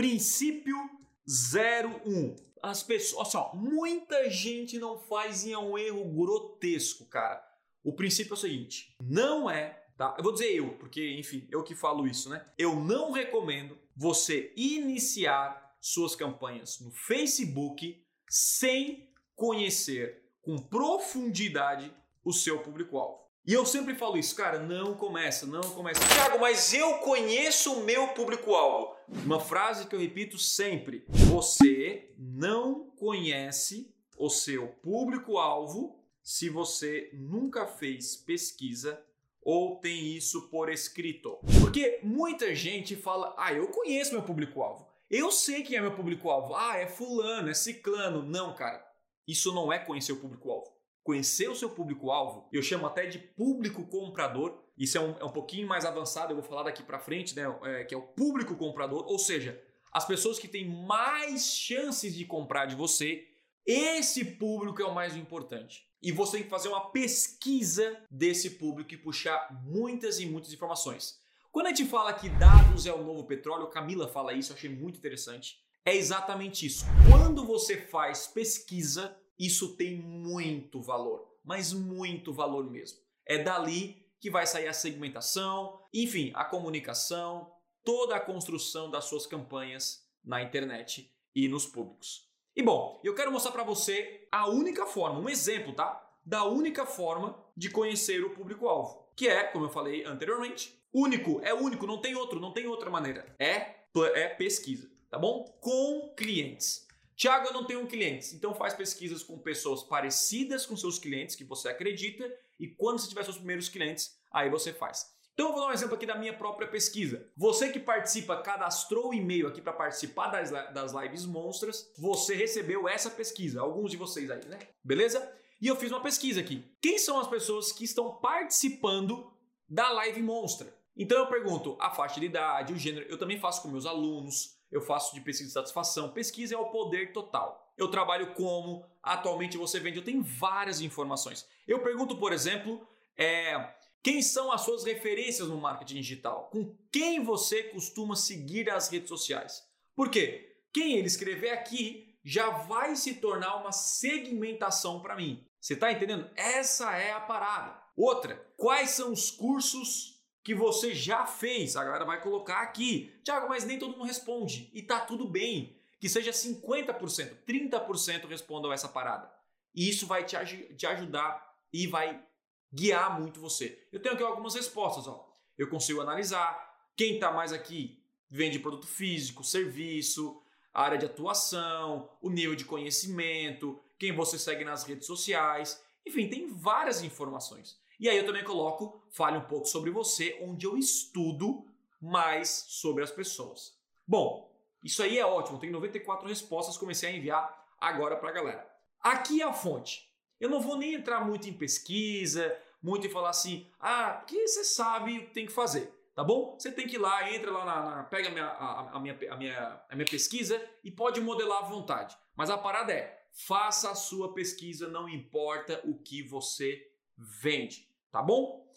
Princípio 01. As pessoas, assim, muita gente não faz e é um erro grotesco, cara. O princípio é o seguinte: não é, tá? Eu vou dizer eu, porque, enfim, eu que falo isso, né? Eu não recomendo você iniciar suas campanhas no Facebook sem conhecer com profundidade o seu público-alvo. E eu sempre falo isso, cara, não começa, não começa. Thiago, mas eu conheço o meu público-alvo. Uma frase que eu repito sempre: você não conhece o seu público-alvo se você nunca fez pesquisa ou tem isso por escrito. Porque muita gente fala: "Ah, eu conheço meu público-alvo. Eu sei quem é meu público-alvo. Ah, é fulano, é ciclano". Não, cara. Isso não é conhecer o público-alvo conhecer o seu público-alvo, eu chamo até de público comprador. Isso é um, é um pouquinho mais avançado, eu vou falar daqui para frente, né? É, que é o público comprador, ou seja, as pessoas que têm mais chances de comprar de você. Esse público é o mais importante. E você tem que fazer uma pesquisa desse público e puxar muitas e muitas informações. Quando a gente fala que dados é o novo petróleo, Camila fala isso, eu achei muito interessante. É exatamente isso. Quando você faz pesquisa, isso tem muito valor, mas muito valor mesmo. É dali que vai sair a segmentação, enfim, a comunicação, toda a construção das suas campanhas na internet e nos públicos. E bom, eu quero mostrar para você a única forma, um exemplo, tá? Da única forma de conhecer o público-alvo, que é, como eu falei anteriormente, único, é único, não tem outro, não tem outra maneira. É, é pesquisa, tá bom? Com clientes. Tiago, eu não tenho clientes. Então faz pesquisas com pessoas parecidas com seus clientes, que você acredita, e quando você tiver seus primeiros clientes, aí você faz. Então eu vou dar um exemplo aqui da minha própria pesquisa. Você que participa, cadastrou o e-mail aqui para participar das, das lives monstras, você recebeu essa pesquisa, alguns de vocês aí, né? Beleza? E eu fiz uma pesquisa aqui. Quem são as pessoas que estão participando da live monstra? Então eu pergunto a faixa de idade, o gênero, eu também faço com meus alunos, eu faço de pesquisa de satisfação. Pesquisa é o poder total. Eu trabalho como, atualmente você vende, eu tenho várias informações. Eu pergunto, por exemplo, é, quem são as suas referências no marketing digital? Com quem você costuma seguir as redes sociais? Por quê? Quem ele escrever aqui já vai se tornar uma segmentação para mim. Você está entendendo? Essa é a parada. Outra, quais são os cursos que você já fez. A galera vai colocar aqui. Tiago, mas nem todo mundo responde. E tá tudo bem. Que seja 50%, 30% respondam essa parada. E isso vai te, te ajudar e vai guiar muito você. Eu tenho aqui algumas respostas. Ó. Eu consigo analisar quem está mais aqui vende produto físico, serviço, área de atuação, o nível de conhecimento, quem você segue nas redes sociais. Enfim, tem várias informações. E aí eu também coloco, fale um pouco sobre você, onde eu estudo mais sobre as pessoas. Bom, isso aí é ótimo, tem 94 respostas, comecei a enviar agora para a galera. Aqui é a fonte. Eu não vou nem entrar muito em pesquisa, muito em falar assim, ah, porque você sabe o que tem que fazer, tá bom? Você tem que ir lá, entra lá na, na pega a minha, a, a, minha, a, minha, a minha pesquisa e pode modelar à vontade. Mas a parada é, faça a sua pesquisa, não importa o que você vende tá bom?